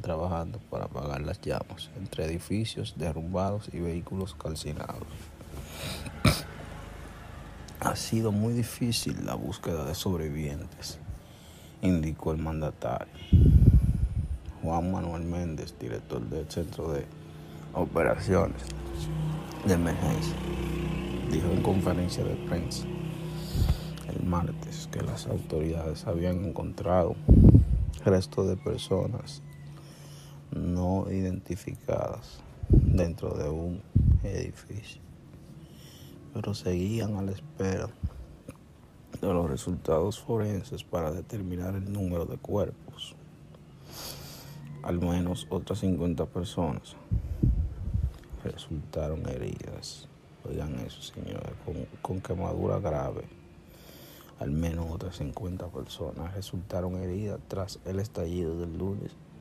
Trabajando para apagar las llamas entre edificios derrumbados y vehículos calcinados. Ha sido muy difícil la búsqueda de sobrevivientes, indicó el mandatario. Juan Manuel Méndez, director del Centro de Operaciones de Emergencia, dijo en conferencia de prensa el martes que las autoridades habían encontrado restos de personas no identificadas dentro de un edificio, pero seguían a la espera de los resultados forenses para determinar el número de cuerpos. Al menos otras 50 personas resultaron heridas. Oigan eso, señores, con, con quemadura grave. Al menos otras 50 personas resultaron heridas tras el estallido del lunes